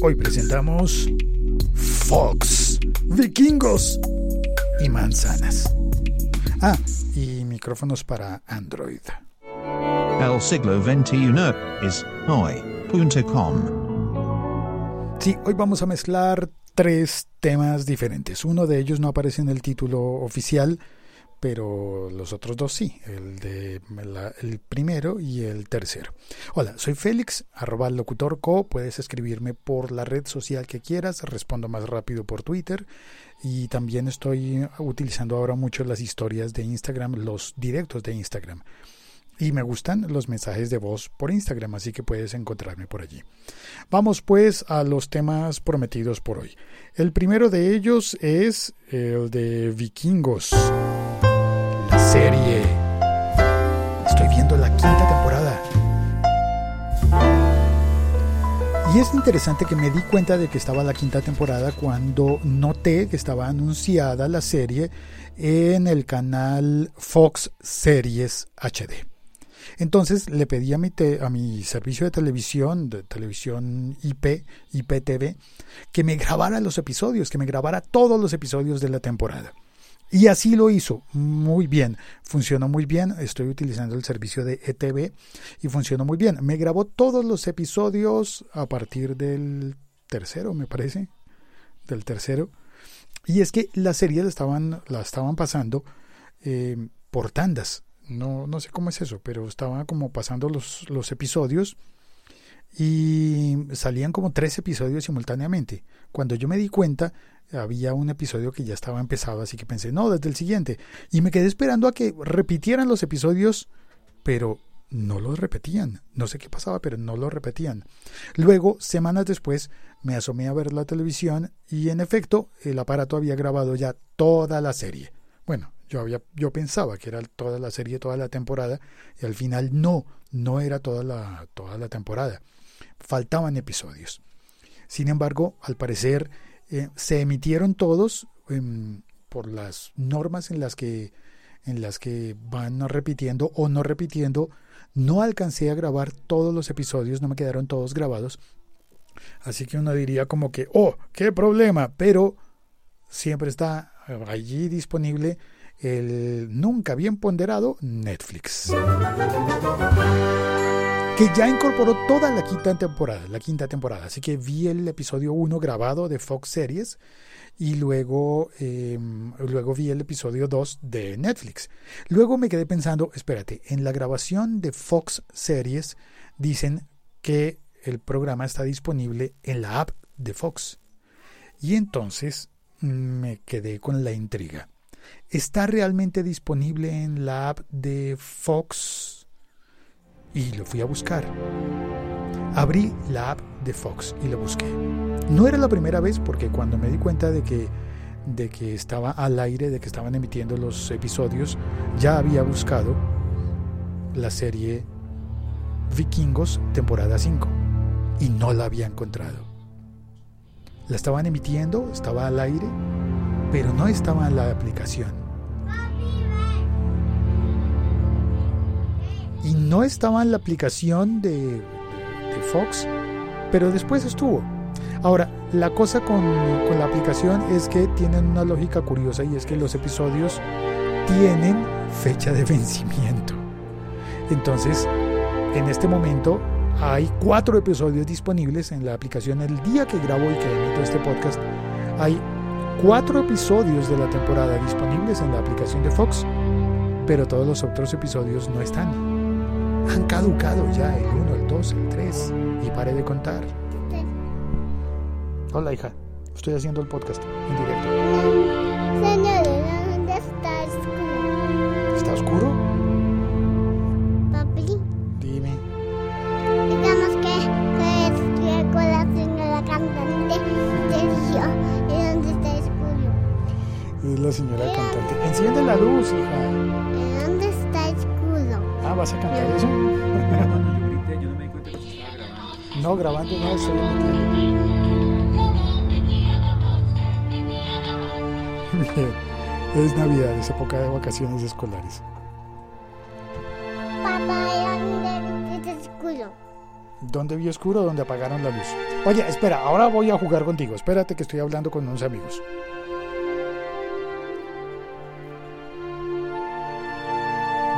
Hoy presentamos Fox, vikingos y manzanas. Ah, y micrófonos para Android. El siglo XXI es hoy.com. Sí, hoy vamos a mezclar tres temas diferentes. Uno de ellos no aparece en el título oficial, pero los otros dos sí, el de el primero y el tercero. Hola, soy Félix, arroba locutorco, puedes escribirme por la red social que quieras, respondo más rápido por Twitter y también estoy utilizando ahora mucho las historias de Instagram, los directos de Instagram. Y me gustan los mensajes de voz por Instagram, así que puedes encontrarme por allí. Vamos pues a los temas prometidos por hoy. El primero de ellos es el de vikingos serie. Estoy viendo la quinta temporada. Y es interesante que me di cuenta de que estaba la quinta temporada cuando noté que estaba anunciada la serie en el canal Fox Series HD. Entonces le pedí a mi, a mi servicio de televisión, de televisión IP, IPTV, que me grabara los episodios, que me grabara todos los episodios de la temporada. Y así lo hizo, muy bien, funcionó muy bien, estoy utilizando el servicio de ETV y funcionó muy bien. Me grabó todos los episodios a partir del tercero, me parece, del tercero. Y es que las series la estaban, la estaban pasando eh, por tandas, no, no sé cómo es eso, pero estaban como pasando los, los episodios y salían como tres episodios simultáneamente. Cuando yo me di cuenta, había un episodio que ya estaba empezado, así que pensé, no, desde el siguiente. Y me quedé esperando a que repitieran los episodios, pero no los repetían. No sé qué pasaba, pero no los repetían. Luego, semanas después, me asomé a ver la televisión y en efecto, el aparato había grabado ya toda la serie. Bueno, yo había yo pensaba que era toda la serie, toda la temporada y al final no, no era toda la toda la temporada. Faltaban episodios. Sin embargo, al parecer eh, se emitieron todos em, por las normas en las que en las que van repitiendo o no repitiendo. No alcancé a grabar todos los episodios, no me quedaron todos grabados. Así que uno diría como que, oh, qué problema, pero siempre está allí disponible el nunca bien ponderado Netflix que ya incorporó toda la quinta temporada, la quinta temporada. Así que vi el episodio 1 grabado de Fox Series y luego, em, luego vi el episodio 2 de Netflix. Luego me quedé pensando, espérate, en la grabación de Fox Series dicen que el programa está disponible en la app de Fox. Y entonces me quedé con la intriga. ¿Está realmente disponible en la app de Fox? Y lo fui a buscar. Abrí la app de Fox y lo busqué. No era la primera vez porque cuando me di cuenta de que, de que estaba al aire, de que estaban emitiendo los episodios, ya había buscado la serie Vikingos temporada 5 y no la había encontrado. La estaban emitiendo, estaba al aire, pero no estaba en la aplicación. Y no estaba en la aplicación de, Fox, pero después estuvo. Ahora, la cosa con, la aplicación es que tienen una lógica curiosa y es que los episodios tienen fecha de vencimiento. Entonces, en este momento hay cuatro episodios disponibles en la aplicación. El día que grabo y que emito este podcast, hay cuatro episodios de la temporada disponibles en la aplicación de Fox, pero todos los otros episodios no están han caducado ya el 1, el 2, el 3 y pare de contar. Hola hija, estoy haciendo el podcast en directo. Señor, ¿dónde está oscuro? ¿Está oscuro? Papi. Dime. Digamos que, que con la señora cantante Sergio. ¿Y dónde está oscuro? Es la señora cantante. Enciende la luz, hija vas a cantar eso? Cuando yo grité, yo no me di cuenta que se estaba grabando. No, grabando no, estoy es Navidad, es época de vacaciones escolares. Papá, ¿dónde está oscuro? ¿Dónde vi oscuro? Donde apagaron la luz. Oye, espera, ahora voy a jugar contigo. Espérate que estoy hablando con unos amigos.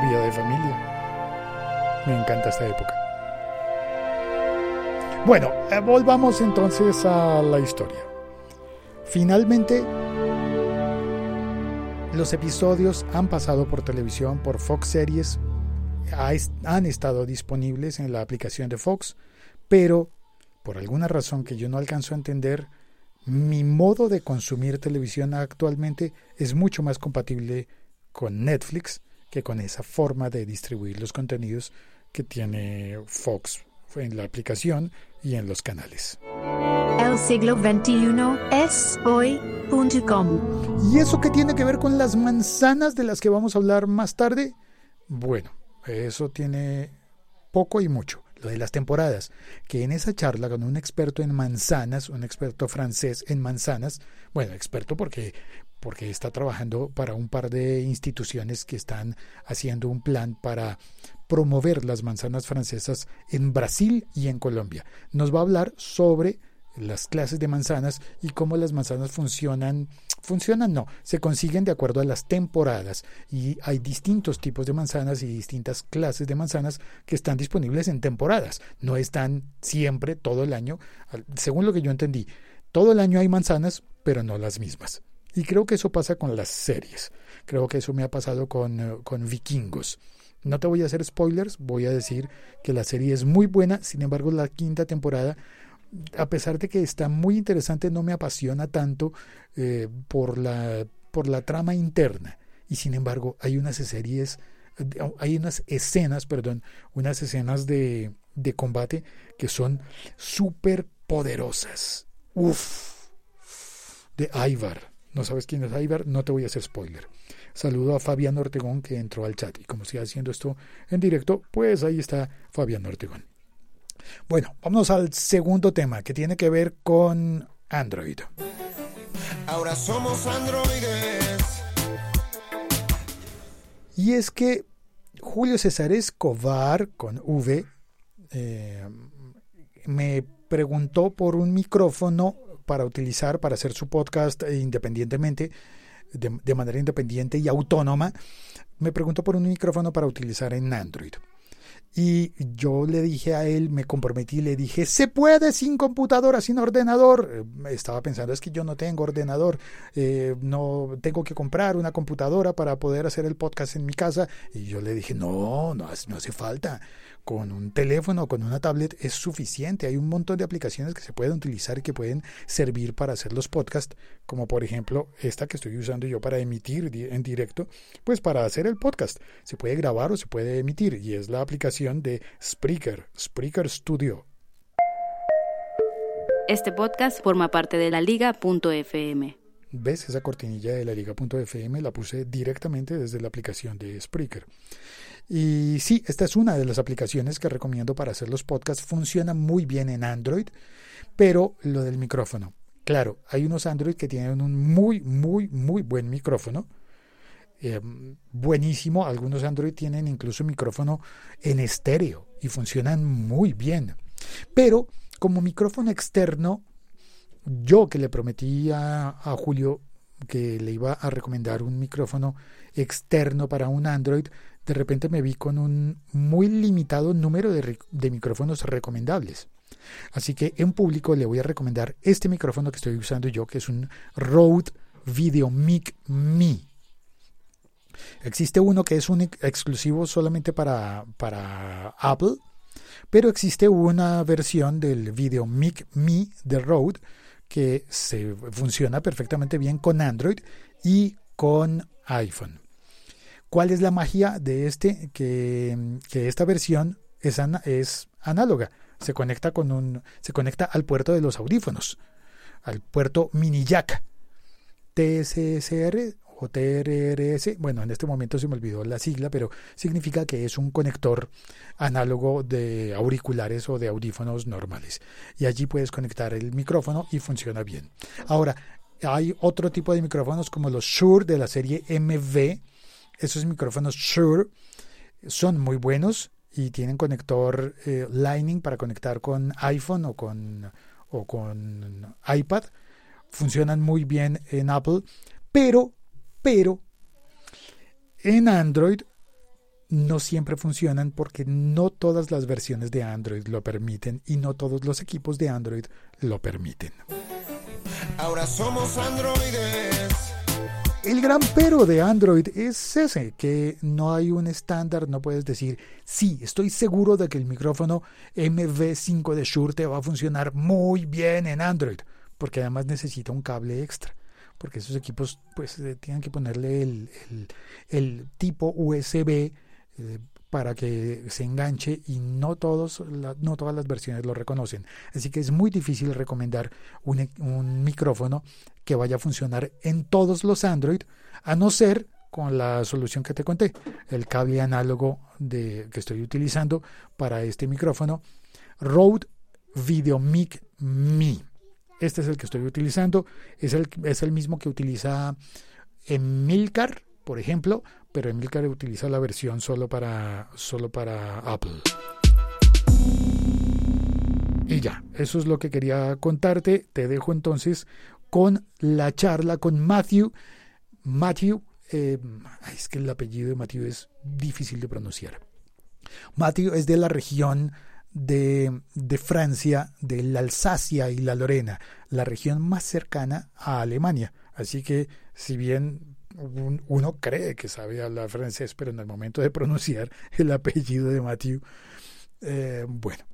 Vida de familia. Me encanta esta época. Bueno, eh, volvamos entonces a la historia. Finalmente, los episodios han pasado por televisión, por Fox Series, ha es- han estado disponibles en la aplicación de Fox, pero por alguna razón que yo no alcanzo a entender, mi modo de consumir televisión actualmente es mucho más compatible con Netflix que con esa forma de distribuir los contenidos que tiene Fox en la aplicación y en los canales. El siglo XXI es hoy.com. ¿Y eso qué tiene que ver con las manzanas de las que vamos a hablar más tarde? Bueno, eso tiene poco y mucho. Lo de las temporadas, que en esa charla con un experto en manzanas, un experto francés en manzanas, bueno, experto porque, porque está trabajando para un par de instituciones que están haciendo un plan para promover las manzanas francesas en Brasil y en Colombia. Nos va a hablar sobre las clases de manzanas y cómo las manzanas funcionan. Funcionan, no, se consiguen de acuerdo a las temporadas y hay distintos tipos de manzanas y distintas clases de manzanas que están disponibles en temporadas. No están siempre, todo el año, según lo que yo entendí. Todo el año hay manzanas, pero no las mismas. Y creo que eso pasa con las series. Creo que eso me ha pasado con, eh, con Vikingos. No te voy a hacer spoilers, voy a decir que la serie es muy buena, sin embargo la quinta temporada a pesar de que está muy interesante, no me apasiona tanto eh, por, la, por la trama interna. Y sin embargo, hay unas series, eh, hay unas escenas, perdón, unas escenas de, de combate que son súper poderosas. Uf, de Ivar. ¿No sabes quién es Ivar? No te voy a hacer spoiler. Saludo a Fabián Ortegón que entró al chat. Y como estoy haciendo esto en directo, pues ahí está Fabián Ortegón. Bueno, vamos al segundo tema que tiene que ver con Android. Ahora somos androides. Y es que Julio César Escobar, con V, eh, me preguntó por un micrófono para utilizar, para hacer su podcast independientemente, de, manera independiente y autónoma. Me preguntó por un micrófono para utilizar en Android. Y yo le dije a él, me comprometí, le dije, se puede sin computadora, sin ordenador. Eh, Estaba pensando, es que yo no tengo ordenador, eh, no tengo que comprar una computadora para poder hacer el podcast en mi casa. Y yo le dije, no, no, no hace falta. Con un teléfono con una tablet es suficiente. Hay un montón de aplicaciones que se pueden utilizar y que pueden servir para hacer los podcasts, como por ejemplo esta que estoy usando yo para emitir en directo, pues para hacer el podcast. Se puede grabar o se puede emitir y es la aplicación de Spreaker, Spreaker Studio. Este podcast forma parte de la liga.fm. ¿Ves esa cortinilla de la liga.fm? La puse directamente desde la aplicación de Spreaker. Y sí, esta es una de las aplicaciones que recomiendo para hacer los podcasts. Funciona muy bien en Android, pero lo del micrófono. Claro, hay unos Android que tienen un muy, muy, muy buen micrófono. Eh, buenísimo. Algunos Android tienen incluso micrófono en estéreo y funcionan muy bien. Pero como micrófono externo, yo que le prometí a, a Julio que le iba a recomendar un micrófono externo para un Android, de repente me vi con un muy limitado número de, de micrófonos recomendables. Así que en público le voy a recomendar este micrófono que estoy usando yo, que es un Rode Video Mic Me. Existe uno que es un ex- exclusivo solamente para, para Apple, pero existe una versión del Video Mic Me de Rode que se funciona perfectamente bien con Android y con iPhone. ¿Cuál es la magia de este? Que, que esta versión es, es análoga. Se conecta con un, se conecta al puerto de los audífonos, al puerto mini jack. TSSR o TRRS, bueno, en este momento se me olvidó la sigla, pero significa que es un conector análogo de auriculares o de audífonos normales. Y allí puedes conectar el micrófono y funciona bien. Ahora, hay otro tipo de micrófonos como los Shure de la serie MV. Esos micrófonos Shure son muy buenos y tienen conector eh, Lightning para conectar con iPhone o con, o con iPad, funcionan muy bien en Apple, pero, pero, en Android no siempre funcionan porque no todas las versiones de Android lo permiten y no todos los equipos de Android lo permiten. Ahora somos androides. El gran pero de Android es ese, que no hay un estándar, no puedes decir, sí, estoy seguro de que el micrófono MV5 de Shure te va a funcionar muy bien en Android, porque además necesita un cable extra, porque esos equipos pues eh, tienen que ponerle el, el- tipo USB eh, para que se enganche y no todos no todas las versiones lo reconocen. Así que es muy difícil recomendar un, e- un micrófono que vaya a funcionar en todos los Android a no ser con la solución que te conté el cable análogo de que estoy utilizando para este micrófono Rode VideoMic Me este es el que estoy utilizando es el, es el mismo que utiliza Emilcar, por ejemplo, pero Emilcar utiliza la versión solo para, solo para Apple. Y ya, eso es lo que quería contarte. Te dejo entonces con la charla con Matthew. Matthew, eh, es que el apellido de Matthew es difícil de pronunciar. Matthew es de la región de, de Francia, de la Alsacia y la Lorena, la región más cercana a Alemania. Así que si bien un- uno cree que sabe hablar francés, pero en el momento de pronunciar el apellido de Matthew, eh, bueno,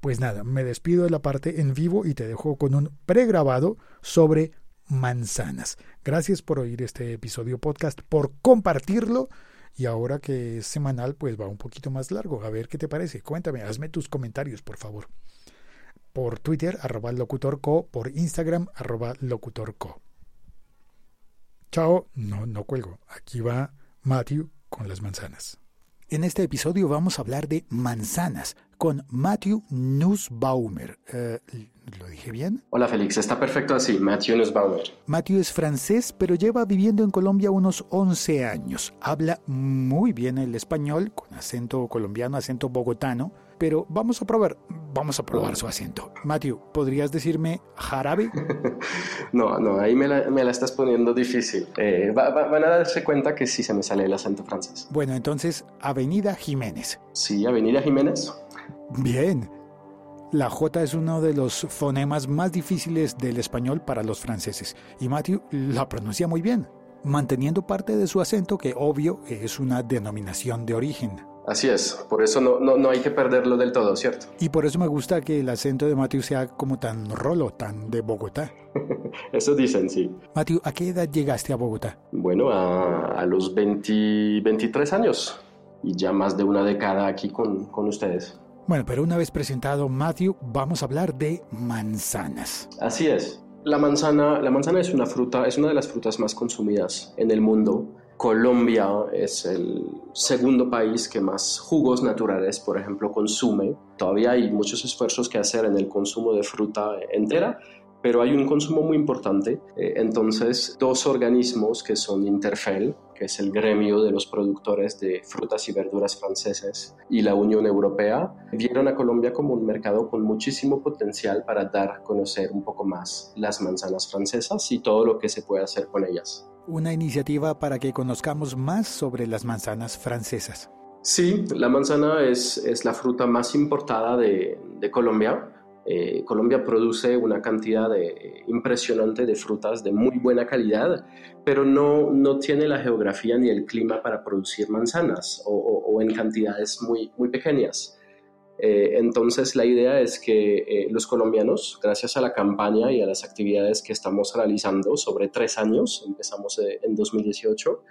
pues nada, me despido de la parte en vivo y te dejo con un pregrabado sobre manzanas. Gracias por oír este episodio podcast, por compartirlo. Y ahora que es semanal, pues va un poquito más largo. A ver qué te parece. Cuéntame, hazme tus comentarios, por favor. Por Twitter, arroba locutorco, por Instagram, arroba locutorco. Chao. No, no cuelgo. Aquí va Matthew con las manzanas. En este episodio vamos a hablar de manzanas con Matthew Nussbaumer. Eh, ¿Lo dije bien? Hola Félix, está perfecto así, Matthew Nussbaumer. Matthew es francés, pero lleva viviendo en Colombia unos 11 años. Habla muy bien el español, con acento colombiano, acento bogotano, pero vamos a probar, vamos a probar su acento. Matthew, ¿podrías decirme jarabe? No, no, ahí me la, me la estás poniendo difícil. Eh, va- va- van a darse cuenta que sí se me sale el acento francés. Bueno, entonces, Avenida Jiménez. Sí, Avenida Jiménez. Bien. La J es uno de los fonemas más difíciles del español para los franceses, y Matthew la pronuncia muy bien, manteniendo parte de su acento que obvio es una denominación de origen. Así es, por eso no, no, no hay que perderlo del todo, ¿cierto? Y por eso me gusta que el acento de Matthew sea como tan rolo, tan de Bogotá. Eso dicen, sí. Matthew, ¿a qué edad llegaste a Bogotá? Bueno, a, a los 20 23 años y ya más de una década aquí con, con ustedes. Bueno, pero una vez presentado Matthew, vamos a hablar de manzanas. Así es. La manzana, la manzana es una fruta, es una de las frutas más consumidas en el mundo. Colombia es el segundo país que más jugos naturales, por ejemplo, consume. Todavía hay muchos esfuerzos que hacer en el consumo de fruta entera, pero hay un consumo muy importante. Eh, entonces, dos organismos que son Interfel, que es el gremio de los productores de frutas y verduras franceses, y la Unión Europea, vieron a Colombia como un mercado con muchísimo potencial para dar a conocer un poco más las manzanas francesas y todo lo que se puede hacer con ellas. Una iniciativa para que conozcamos más sobre las manzanas francesas. Sí, la manzana es, es la fruta más importada de, de Colombia. Eh, Colombia produce una cantidad de, impresionante de frutas de muy buena calidad, pero no, no tiene la geografía ni el clima para producir manzanas o, en cantidades muy, muy pequeñas. Eh, entonces la idea es que eh, los colombianos, gracias a la campaña y a las actividades que estamos realizando sobre tres años, empezamos eh, en 2018,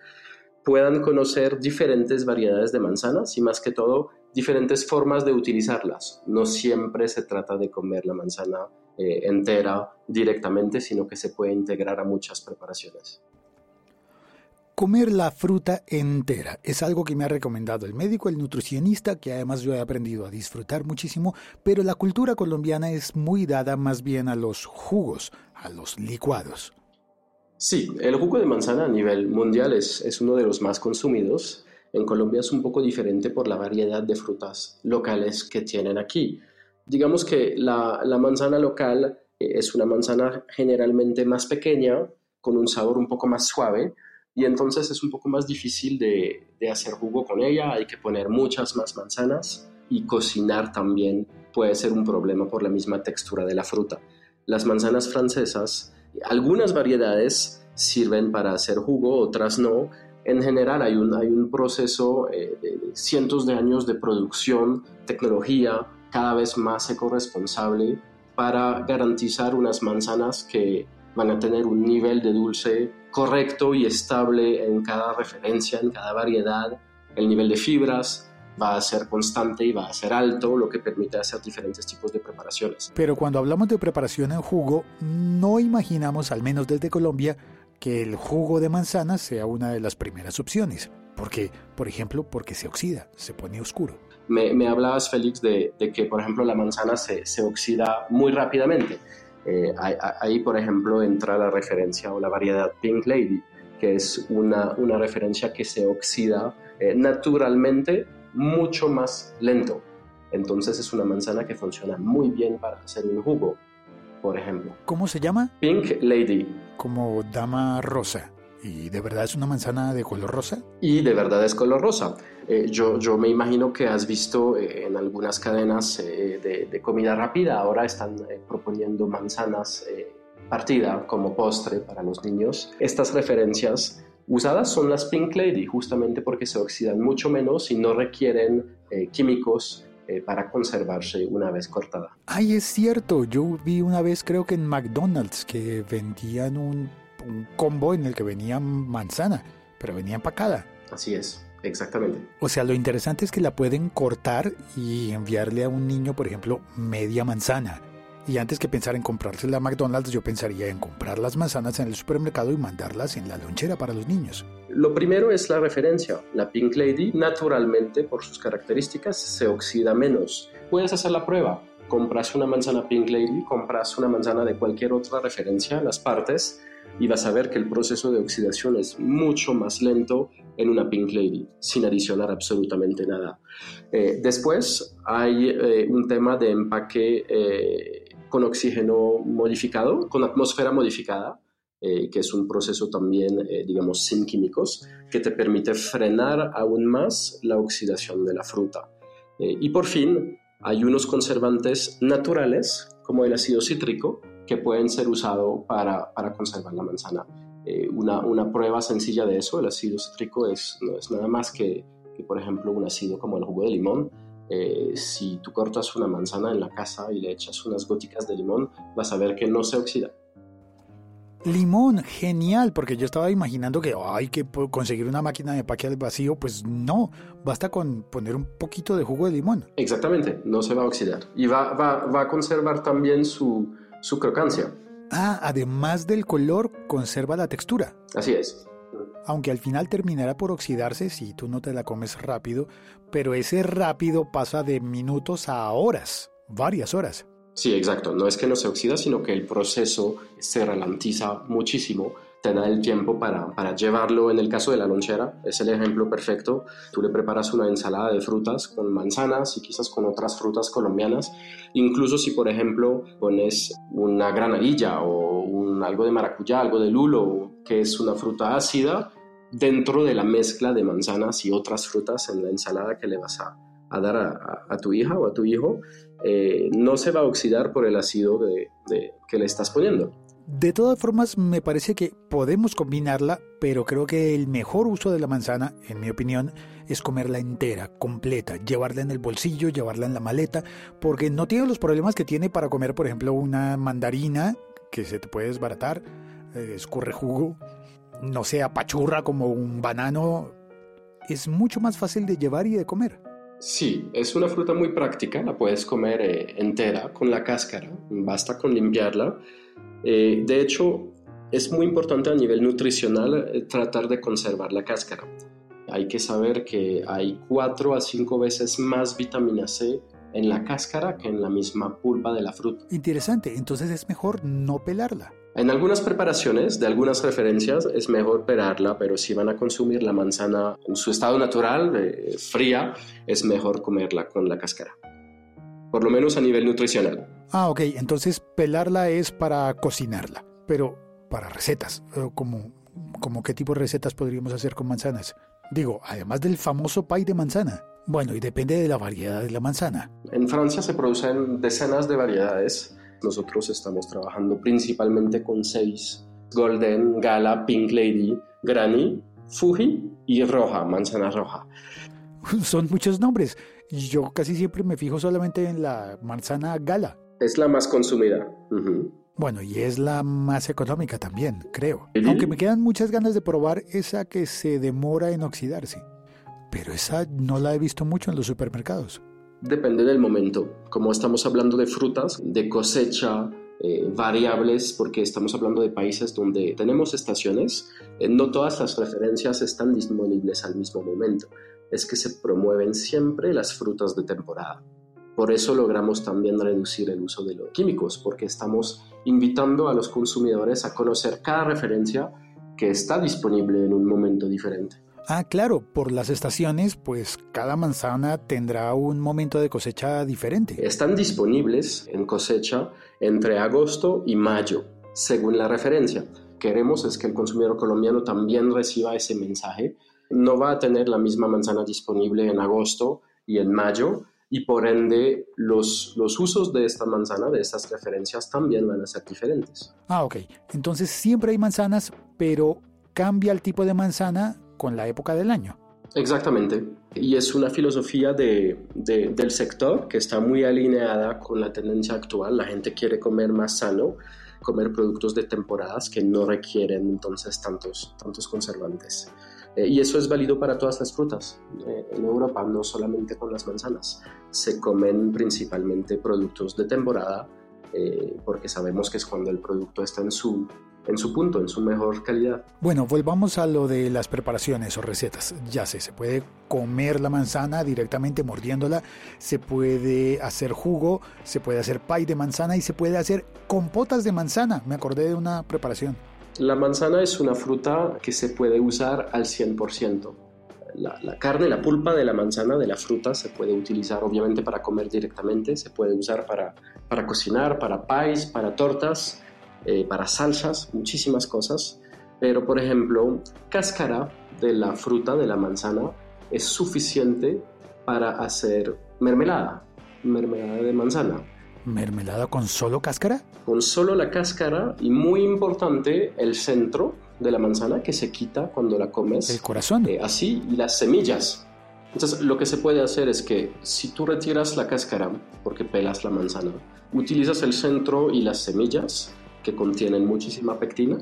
puedan conocer diferentes variedades de manzanas y más que todo diferentes formas de utilizarlas. No siempre se trata de comer la manzana eh, entera directamente, sino que se puede integrar a muchas preparaciones. Comer la fruta entera es algo que me ha recomendado el médico, el nutricionista, que además yo he aprendido a disfrutar muchísimo, pero la cultura colombiana es muy dada más bien a los jugos, a los licuados. Sí, el jugo de manzana a nivel mundial es, es uno de los más consumidos en Colombia es un poco diferente por la variedad de frutas locales que tienen aquí. Digamos que la, manzana local eh, es una manzana generalmente más pequeña, con un sabor un poco más suave, y entonces es un poco más difícil de hacer jugo con ella, hay que poner muchas más manzanas y cocinar también puede ser un problema por la misma textura de la fruta. Las manzanas francesas, algunas variedades sirven para hacer jugo, otras no. En general hay un, hay un proceso eh, de cientos de años de producción, tecnología cada vez más ecoresponsable para garantizar unas manzanas que van a tener un nivel de dulce correcto y estable en cada referencia, en cada variedad, el nivel de fibras, va a ser constante y va a ser alto, lo que permite hacer diferentes tipos de preparaciones. Pero cuando hablamos de preparación en jugo, no imaginamos, al menos desde Colombia, que el jugo de manzana sea una de las primeras opciones. Porque, por ejemplo, porque se oxida, se pone oscuro. Me, me hablabas, Félix, de, de, que, por ejemplo, la manzana se, se oxida muy rápidamente. Eh, ahí, ahí, por ejemplo, entra la referencia o la variedad Pink Lady, que es una, una referencia que se oxida eh, naturalmente mucho más lento. Entonces es una manzana que funciona muy bien para hacer un jugo, por ejemplo. ¿Cómo se llama? Pink Lady. Como dama rosa. ¿Y de verdad es una manzana de color rosa? Y de verdad es color rosa. Eh, yo, yo me imagino que has visto eh, en algunas cadenas eh, de, de, comida rápida, ahora están eh, proponiendo manzanas eh, partida como postre para los niños. Estas referencias usadas son las Pink Lady, justamente porque se oxidan mucho menos y no requieren eh, químicos eh, para conservarse una vez cortada. Ay, es cierto, yo vi una vez creo que en McDonald's que vendían un, un combo en el que venía manzana, pero venía empacada. Así es. Exactamente. O sea, lo interesante es que la pueden cortar y enviarle a un niño, por ejemplo, media manzana. Y antes que pensar en comprarse la McDonald's, yo pensaría en comprar las manzanas en el supermercado y mandarlas en la lonchera para los niños. Lo primero es la referencia. La Pink Lady, naturalmente, por sus características, se oxida menos. Puedes hacer la prueba. Compras una manzana Pink Lady, compras una manzana de cualquier otra referencia, las partes, y vas a ver que el proceso de oxidación es mucho más lento en una Pink Lady, sin adicionar absolutamente nada. Eh, después hay eh, un tema de empaque eh, con oxígeno modificado, con atmósfera modificada, eh, que es un proceso también, eh, digamos, sin químicos, que te permite frenar aún más la oxidación de la fruta. Eh, y por fin, hay unos conservantes naturales, como el ácido cítrico, que pueden ser usados para, para conservar la manzana. Una, una, prueba sencilla de eso, el ácido cítrico, es, no es nada más que, que, por ejemplo, un ácido como el jugo de limón, eh, si tú cortas una manzana en la casa y le echas unas goticas de limón, vas a ver que no se oxida. Limón, genial, porque yo estaba imaginando que oh, hay que conseguir una máquina de empaque al vacío, pues no, basta con poner un poquito de jugo de limón. Exactamente, no se va a oxidar y va, va, va a conservar también su, su crocancia. Ah, además del color, conserva la textura. Así es aunque al final terminará por oxidarse si tú no te la comes rápido, pero ese rápido pasa de minutos a horas, varias horas. Sí, exacto. No es que no se oxida, sino que el proceso se ralentiza muchísimo. Te da el tiempo para, para llevarlo. En el caso de la lonchera, es el ejemplo perfecto. Tú le preparas una ensalada de frutas con manzanas y quizás con otras frutas colombianas. Incluso si, por ejemplo, pones una granadilla o un, algo de maracuyá, algo de lulo, que es una fruta ácida, dentro de la mezcla de manzanas y otras frutas en la ensalada que le vas a, a dar a, tu hija o a tu hijo, eh, no se va a oxidar por el ácido que le estás poniendo. De todas formas, me parece que podemos combinarla, pero creo que el mejor uso de la manzana, en mi opinión, es comerla entera, completa, llevarla en el bolsillo, llevarla en la maleta, porque no tiene los problemas que tiene para comer, por ejemplo, una mandarina que se te puede desbaratar, eh, escurre jugo, no sea pachurra como un banano, es mucho más fácil de llevar y de comer. Sí, es una fruta muy práctica, la puedes comer eh, entera con la cáscara, basta con limpiarla. Eh, de hecho, es muy importante a nivel nutricional eh, tratar de conservar la cáscara. Hay que saber que hay 4 a 5 veces más vitamina C en la cáscara que en la misma pulpa de la fruta. Interesante, entonces es mejor no pelarla. En algunas preparaciones de algunas referencias es mejor pelarla, pero si van a consumir la manzana en su estado natural, eh, fría, es mejor comerla con la cáscara. Por lo menos a nivel nutricional. Ah, ok, entonces pelarla es para cocinarla, pero para recetas, como, como qué tipo de recetas podríamos hacer con manzanas. Digo, además del famoso pie de manzana. Bueno, y depende de la variedad de la manzana. En Francia se producen decenas de variedades. Nosotros estamos trabajando principalmente con seis. Golden, Gala, Pink Lady, Granny, Fuji y Roja, manzana roja. Son muchos nombres. Yo casi siempre me fijo solamente en la manzana Gala. Es la más consumida. Ujú. Bueno, y es la más económica también, creo. Aunque me quedan muchas ganas de probar esa que se demora en oxidarse. Pero esa no la he visto mucho en los supermercados. Depende del momento. Como estamos hablando de frutas, de cosecha, eh, variables, porque estamos hablando de países donde tenemos estaciones, eh, no todas las referencias están disponibles al mismo momento. Es que se promueven siempre las frutas de temporada. Por eso logramos también reducir el uso de los químicos, porque estamos invitando a los consumidores a conocer cada referencia que está disponible en un momento diferente. Ah, claro, por las estaciones, pues cada manzana tendrá un momento de cosecha diferente. Están disponibles en cosecha entre agosto y mayo, según la referencia. Queremos es que el consumidor colombiano también reciba ese mensaje. No va a tener la misma manzana disponible en agosto y en mayo y por ende los, los usos de esta manzana, de estas referencias, también van a ser diferentes. Ah, ok. Entonces siempre hay manzanas, pero cambia el tipo de manzana con la época del año. Exactamente. Y es una filosofía de, de- del sector que está muy alineada con la tendencia actual. La gente quiere comer más sano, comer productos de temporadas que no requieren entonces tantos, tantos conservantes. Eh, y eso es válido para todas las frutas. Eh, en Europa, no solamente con las manzanas, se comen principalmente productos de temporada eh, porque sabemos que es cuando el producto está en su, en su punto, en su mejor calidad. Bueno, volvamos a lo de las preparaciones o recetas. Ya sé, se puede comer la manzana directamente mordiéndola, se puede hacer jugo, se puede hacer pie de manzana y se puede hacer compotas de manzana. Me acordé de una preparación. La manzana es una fruta que se puede usar al 100%. La, la carne, la pulpa de la manzana, de la fruta, se puede utilizar obviamente para comer directamente, se puede usar para, para cocinar, para pies, para tortas, eh, para salsas, muchísimas cosas. Pero, por ejemplo, cáscara de la fruta, de la manzana, es suficiente para hacer mermelada, mermelada de manzana ¿Mermelada con solo cáscara? con solo la cáscara y muy importante el centro de la manzana que se quita cuando la comes. El corazón. Eh, así y las semillas. Entonces lo que se puede hacer es que si tú retiras la cáscara porque pelas la manzana, utilizas el centro y las semillas que contienen muchísima pectina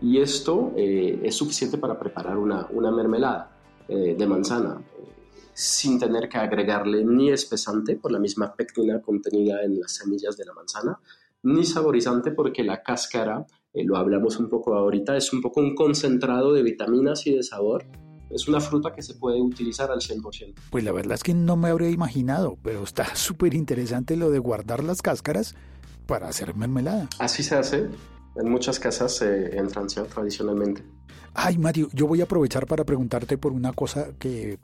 y esto eh, es suficiente para preparar una, una mermelada eh, de manzana eh, sin tener que agregarle ni espesante por la misma pectina contenida en las semillas de la manzana, ni saborizante porque la cáscara, eh, lo hablamos un poco ahorita, es un poco un concentrado de vitaminas y de sabor. Es una fruta que se puede utilizar al 100%. Pues la verdad es que no me habría imaginado, pero está súper interesante lo de guardar las cáscaras para hacer mermelada. Así se hace en muchas casas eh, en Francia tradicionalmente. Ay, Mario, yo voy a aprovechar para preguntarte por una cosa que,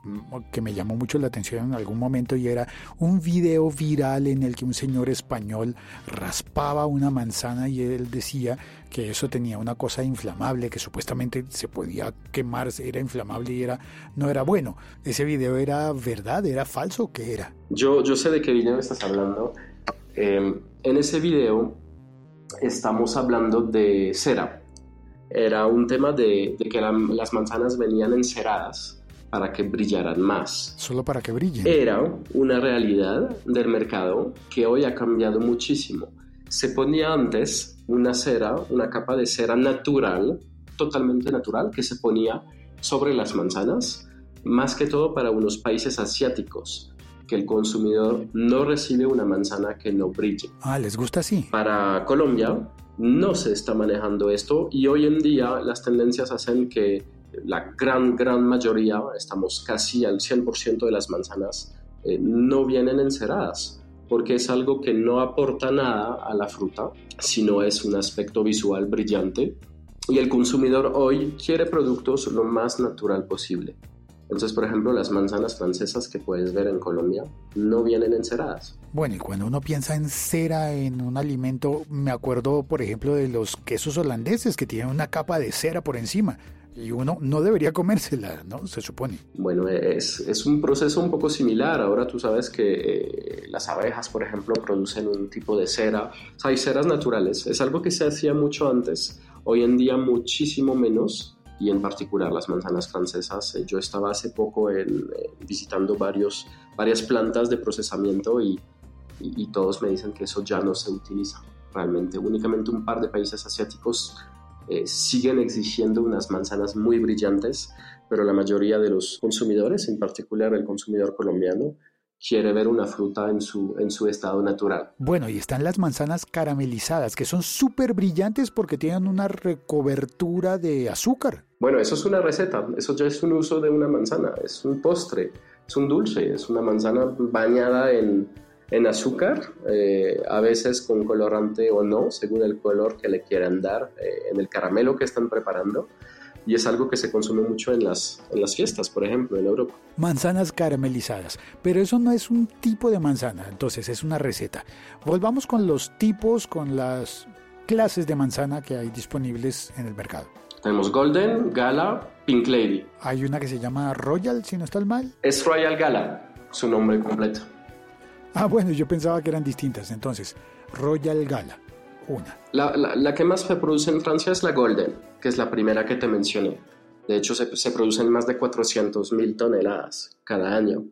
que me llamó mucho la atención en algún momento y era un video viral en el que un señor español raspaba una manzana y él decía que eso tenía una cosa inflamable, que supuestamente se podía quemar, era inflamable y era, no era bueno. ¿Ese video era verdad, era falso? ¿Qué era? Yo, yo sé de qué video estás hablando. Eh, en ese video estamos hablando de cera. Era un tema de, de que la- las manzanas venían enceradas para que brillaran más. Solo para que brillen. Era una realidad del mercado que hoy ha cambiado muchísimo. Se ponía antes una cera, una capa de cera natural, totalmente natural, que se ponía sobre las manzanas, más que todo para unos países asiáticos, que el consumidor no recibe una manzana que no brille. Ah, ¿les gusta así? Para Colombia no se está manejando esto y hoy en día las tendencias hacen que la gran, gran mayoría, estamos casi al 100% de las manzanas, eh, no vienen enceradas. porque es algo que no aporta nada a la fruta, sino es un aspecto visual brillante. Y el consumidor hoy quiere productos lo más natural posible. Entonces, por ejemplo, las manzanas francesas que puedes ver en Colombia no vienen enceradas. Bueno, y cuando uno piensa en cera en un alimento, me acuerdo, por ejemplo, de los quesos holandeses que tienen una capa de cera por encima. Y uno no debería comérsela, ¿no? Se supone. Bueno, es, es un proceso un poco similar. Ahora tú sabes que eh, las abejas, por ejemplo, producen un tipo de cera. O sea, hay ceras naturales. Es algo que se hacía mucho antes. Hoy en día muchísimo menos y en particular las manzanas francesas. Eh, yo estaba hace poco en, eh, visitando varios, varias plantas de procesamiento y, y, y, todos me dicen que eso ya no se utiliza realmente. Únicamente un par de países asiáticos eh, siguen exigiendo unas manzanas muy brillantes, pero la mayoría de los consumidores, en particular el consumidor colombiano, quiere ver una fruta en su, en su estado natural. Bueno, y están las manzanas caramelizadas, que son súper brillantes porque tienen una recobertura de azúcar. Bueno, eso es una receta, eso ya es un uso de una manzana, es un postre, es un dulce, es una manzana bañada en, en azúcar, eh, a veces con colorante o no, según el color que le quieran dar eh, en el caramelo que están preparando y es algo que se consume mucho en las, en las fiestas, por ejemplo, en Europa. Manzanas caramelizadas, pero eso no es un tipo de manzana, entonces es una receta. Volvamos con los tipos, con las clases de manzana que hay disponibles en el mercado. Tenemos Golden, Gala, Pink Lady. Hay una que se llama Royal, si no está mal. Es Royal Gala, su nombre completo. Ah, bueno, yo pensaba que eran distintas, entonces, Royal Gala. Una. La, la, la, que más se produce en Francia es la Golden, que es la primera que te mencioné. De hecho, se, se producen más de 400 mil toneladas cada año.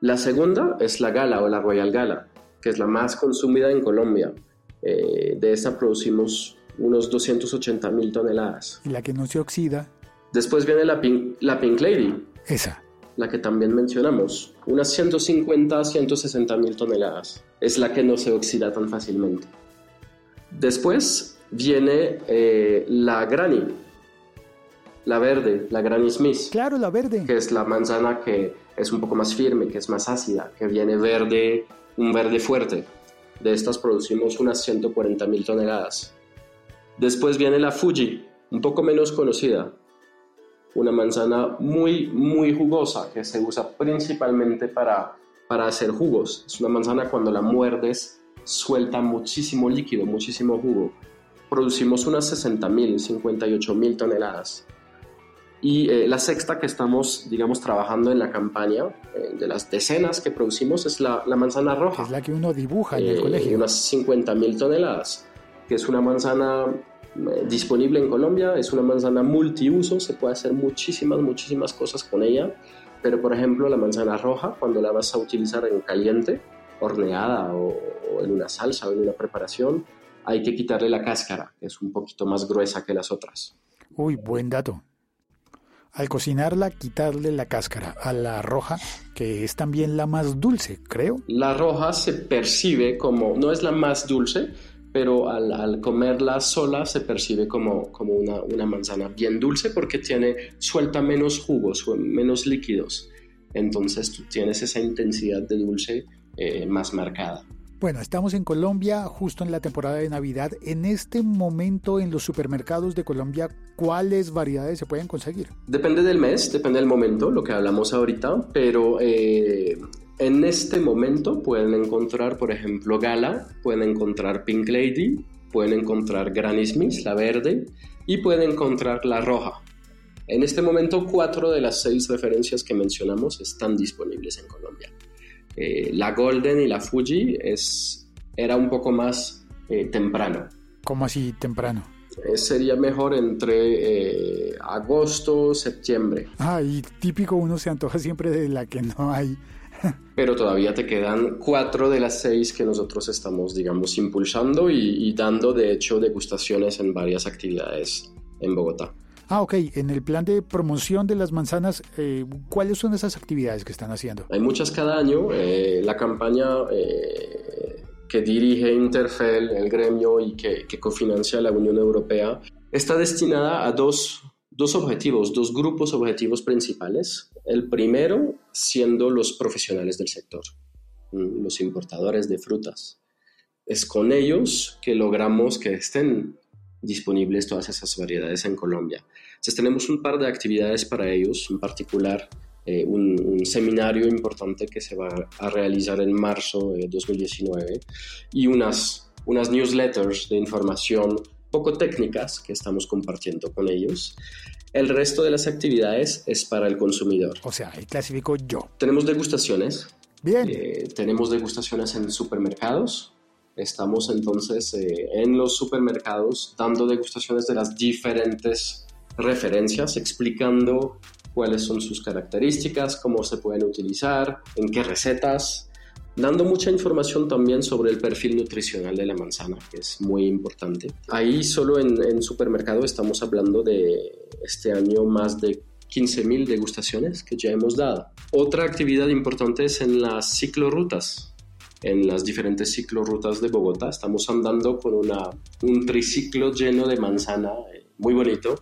La segunda es la Gala o la Royal Gala, que es la más consumida en Colombia. Eh, de esta producimos unos 280 mil toneladas. ¿Y la que no se oxida? Después viene la Pink, la Pink Lady. Esa. La que también mencionamos. Unas 150 a 160 mil toneladas. Es la que no se oxida tan fácilmente. Después viene eh, la Granny, la verde, la Granny Smith. Claro, la verde. Que es la manzana que es un poco más firme, que es más ácida, que viene verde, un verde fuerte. De estas producimos unas 140 mil toneladas. Después viene la Fuji, un poco menos conocida. Una manzana muy, muy jugosa que se usa principalmente para, para hacer jugos. Es una manzana cuando la muerdes suelta muchísimo líquido, muchísimo jugo. Producimos unas 60 mil, 58 mil toneladas. Y eh, la sexta que estamos, digamos, trabajando en la campaña, eh, de las decenas que producimos, es la, la manzana roja. Es la que uno dibuja en el colegio. Unas 50 mil toneladas, que es una manzana eh, disponible en Colombia, es una manzana multiuso, se puede hacer muchísimas, muchísimas cosas con ella. Pero, por ejemplo, la manzana roja, cuando la vas a utilizar en caliente, horneada o, o, en una salsa o en una preparación, hay que quitarle la cáscara, que es un poquito más gruesa que las otras. Uy, buen dato. Al cocinarla, quitarle la cáscara a la roja, que es también la más dulce, creo. La roja se percibe como, no es la más dulce, pero al, al comerla sola se percibe como, como una, una, manzana bien dulce porque tiene, suelta menos jugos, menos líquidos. Entonces tú tienes esa intensidad de dulce eh, más marcada. Bueno, estamos en Colombia justo en la temporada de Navidad. En este momento en los supermercados de Colombia, ¿cuáles variedades se pueden conseguir? Depende del mes, depende del momento, lo que hablamos ahorita, pero eh, en este momento pueden encontrar, por ejemplo, Gala, pueden encontrar Pink Lady, pueden encontrar Granny Smith, la verde, y pueden encontrar la roja. En este momento, cuatro de las seis referencias que mencionamos están disponibles en Colombia. Eh, la Golden y la Fuji es, era un poco más eh, temprano. ¿Cómo así temprano? Eh, sería mejor entre eh, agosto, septiembre. Ah, y típico uno se antoja siempre de la que no hay. Pero todavía te quedan cuatro de las seis que nosotros estamos, digamos, impulsando y, y dando, de hecho, degustaciones en varias actividades en Bogotá. Ah, ok. En el plan de promoción de las manzanas, eh, ¿cuáles son esas actividades que están haciendo? Hay muchas cada año. Eh, la campaña eh, que dirige Interfel, el gremio, y que, que, cofinancia la Unión Europea, está destinada a dos, dos objetivos, dos grupos objetivos principales. El primero siendo los profesionales del sector. mm, los importadores de frutas. Es con ellos que logramos que estén disponibles todas esas variedades en Colombia. Entonces tenemos un par de actividades para ellos, en particular eh, un, un, seminario importante que se va a realizar en marzo de 2019 y unas, unas newsletters de información poco técnicas que estamos compartiendo con ellos. El resto de las actividades es para el consumidor. O sea, ahí clasifico yo. Tenemos degustaciones. Bien. Eh, tenemos degustaciones en supermercados. Estamos entonces eh, en los supermercados dando degustaciones de las diferentes referencias, explicando cuáles son sus características, cómo se pueden utilizar, en qué recetas, dando mucha información también sobre el perfil nutricional de la manzana, que es muy importante. Ahí solo en, en supermercado estamos hablando de este año más de 15.000 degustaciones que ya hemos dado. Otra actividad importante es en las ciclorrutas. En las diferentes ciclorrutas de Bogotá estamos andando con una, un triciclo lleno de manzana, eh, muy bonito,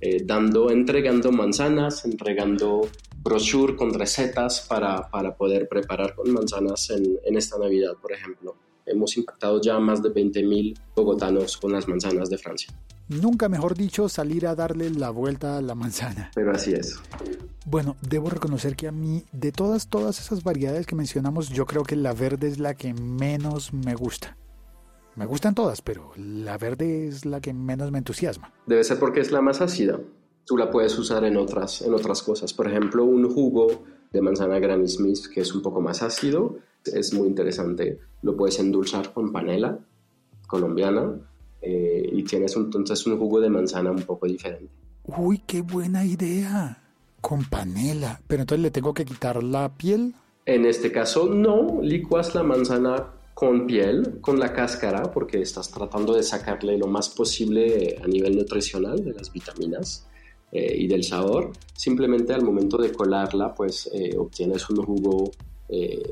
eh, dando, entregando manzanas, entregando brochure con recetas para, para poder preparar con manzanas en, en, esta Navidad, por ejemplo. Hemos impactado ya más de 20.000 bogotanos con las manzanas de Francia. Nunca mejor dicho salir a darle la vuelta a la manzana. Pero así es. Bueno, debo reconocer que a mí, de todas, todas esas variedades que mencionamos, yo creo que la verde es la que menos me gusta. Me gustan todas, pero la verde es la que menos me entusiasma. Debe ser porque es la más ácida. Tú la puedes usar en otras, en otras cosas. Por ejemplo, un jugo de manzana Granny Smith que es un poco más ácido, es muy interesante. Lo puedes endulzar con panela colombiana eh, y tienes entonces un jugo de manzana un poco diferente. Uy, qué buena idea. Con panela. Pero entonces le tengo que quitar la piel. En este caso, no. Licuas la manzana con piel, con la cáscara, porque estás tratando de sacarle lo más posible a nivel nutricional de las vitaminas eh, y del sabor. Simplemente al momento de colarla, pues eh, obtienes un jugo eh,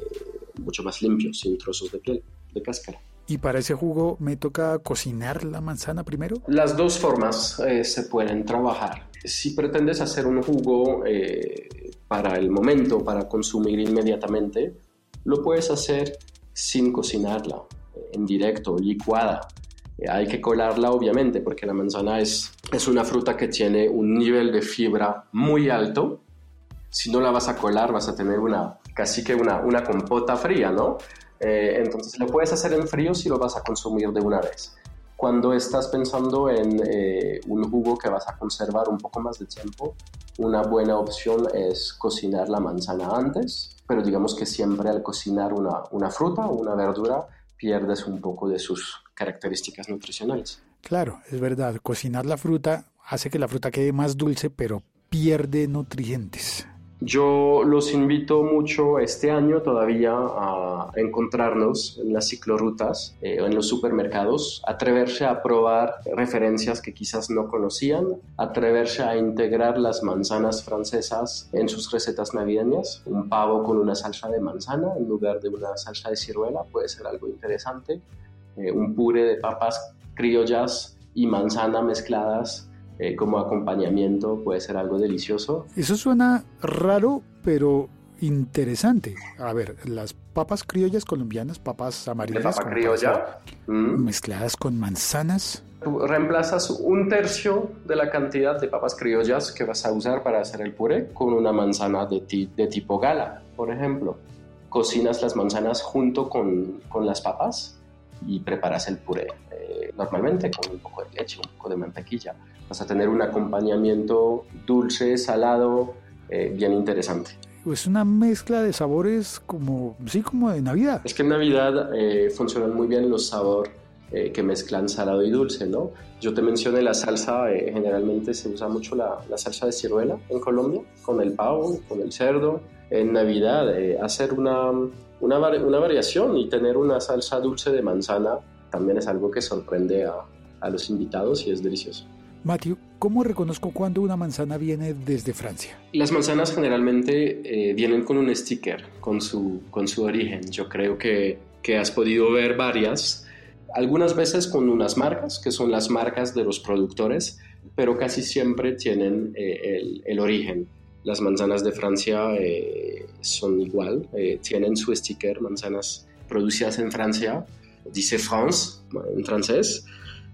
mucho más limpio, sin trozos de piel, de cáscara. ¿Y para ese jugo me toca cocinar la manzana primero? Las dos formas eh, se pueden trabajar. Si pretendes hacer un jugo eh, para el momento, para consumir inmediatamente, lo puedes hacer sin cocinarla, en directo, licuada. Eh, hay que colarla obviamente porque la manzana es, es una fruta que tiene un nivel de fibra muy alto. Si no la vas a colar vas a tener una, casi que una, una compota fría, ¿no? Eh, entonces lo puedes hacer en frío si lo vas a consumir de una vez. Cuando estás pensando en eh, un jugo que vas a conservar un poco más de tiempo, una buena opción es cocinar la manzana antes, pero digamos que siempre al cocinar una, una fruta o una verdura pierdes un poco de sus características nutricionales. Claro, es verdad, cocinar la fruta hace que la fruta quede más dulce, pero pierde nutrientes. Yo los invito mucho este año todavía a encontrarnos en las ciclorrutas eh, en los supermercados, atreverse a probar referencias que quizás no conocían, atreverse a integrar las manzanas francesas en sus recetas navideñas. Un pavo con una salsa de manzana en lugar de una salsa de ciruela puede ser algo interesante. Eh, un puré de papas criollas y manzana mezcladas eh, como acompañamiento puede ser algo delicioso. Eso suena raro, pero interesante. A ver, las papas criollas colombianas, papas amarillas. De papa criolla. Mm. Mezcladas con manzanas. Tú reemplazas un tercio de la cantidad de papas criollas que vas a usar para hacer el puré con una manzana de, ti, de tipo gala, por ejemplo. Cocinas las manzanas junto con, con las papas y preparas el puré. Eh, normalmente con un poco de leche, un poco de mantequilla vas a tener un acompañamiento dulce, salado, eh, bien interesante. Es una mezcla de sabores como, sí, como de Navidad. Es que en Navidad eh, funcionan muy bien los sabores eh, que mezclan salado y dulce, ¿no? Yo te mencioné la salsa, eh, generalmente se usa mucho la, la, salsa de ciruela en Colombia, con el pavo, con el cerdo. En Navidad, hacer una, una, una variación y tener una salsa dulce de manzana también es algo que sorprende a, a los invitados y es delicioso. Matthew, ¿cómo reconozco cuando una manzana viene desde Francia? Las manzanas generalmente eh, vienen con un sticker, con su, con su origen. Yo creo que, que has podido ver varias, algunas veces con unas marcas, que son las marcas de los productores, pero casi siempre tienen eh, el, el, origen. Las manzanas de Francia eh, son igual, eh, tienen su sticker, manzanas producidas en Francia, dice France en francés,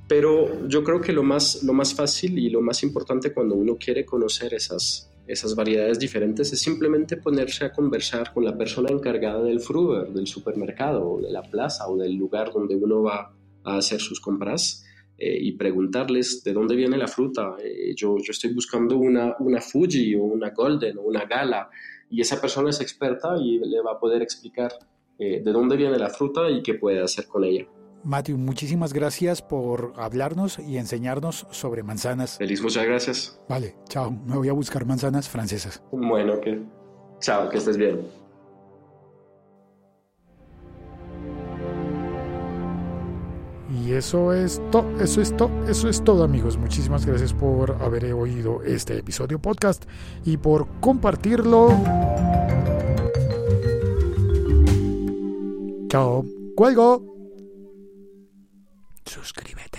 pero yo creo que lo más, lo más fácil y lo más importante cuando uno quiere conocer esas, esas variedades diferentes es simplemente ponerse a conversar con la persona encargada del fruver, del supermercado, o de la plaza o del lugar donde uno va a hacer sus compras eh, y preguntarles de dónde viene la fruta. Eh, yo, yo estoy buscando una, una Fuji o una Golden o una Gala y esa persona es experta y le va a poder explicar eh, de dónde viene la fruta y qué puede hacer con ella. Matthew, muchísimas gracias por hablarnos y enseñarnos sobre manzanas. Feliz, muchas gracias. Vale, chao. Me voy a buscar manzanas francesas. Bueno, que chao, que estés bien. Y eso es todo, eso es todo, eso es todo amigos. Muchísimas gracias por haber oído este episodio podcast y por compartirlo. Chao. Cuelgo. Suscríbete.